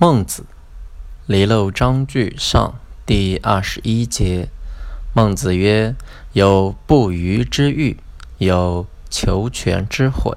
孟子，离娄章句上第二十一节。孟子曰：“有不虞之欲，有求全之悔。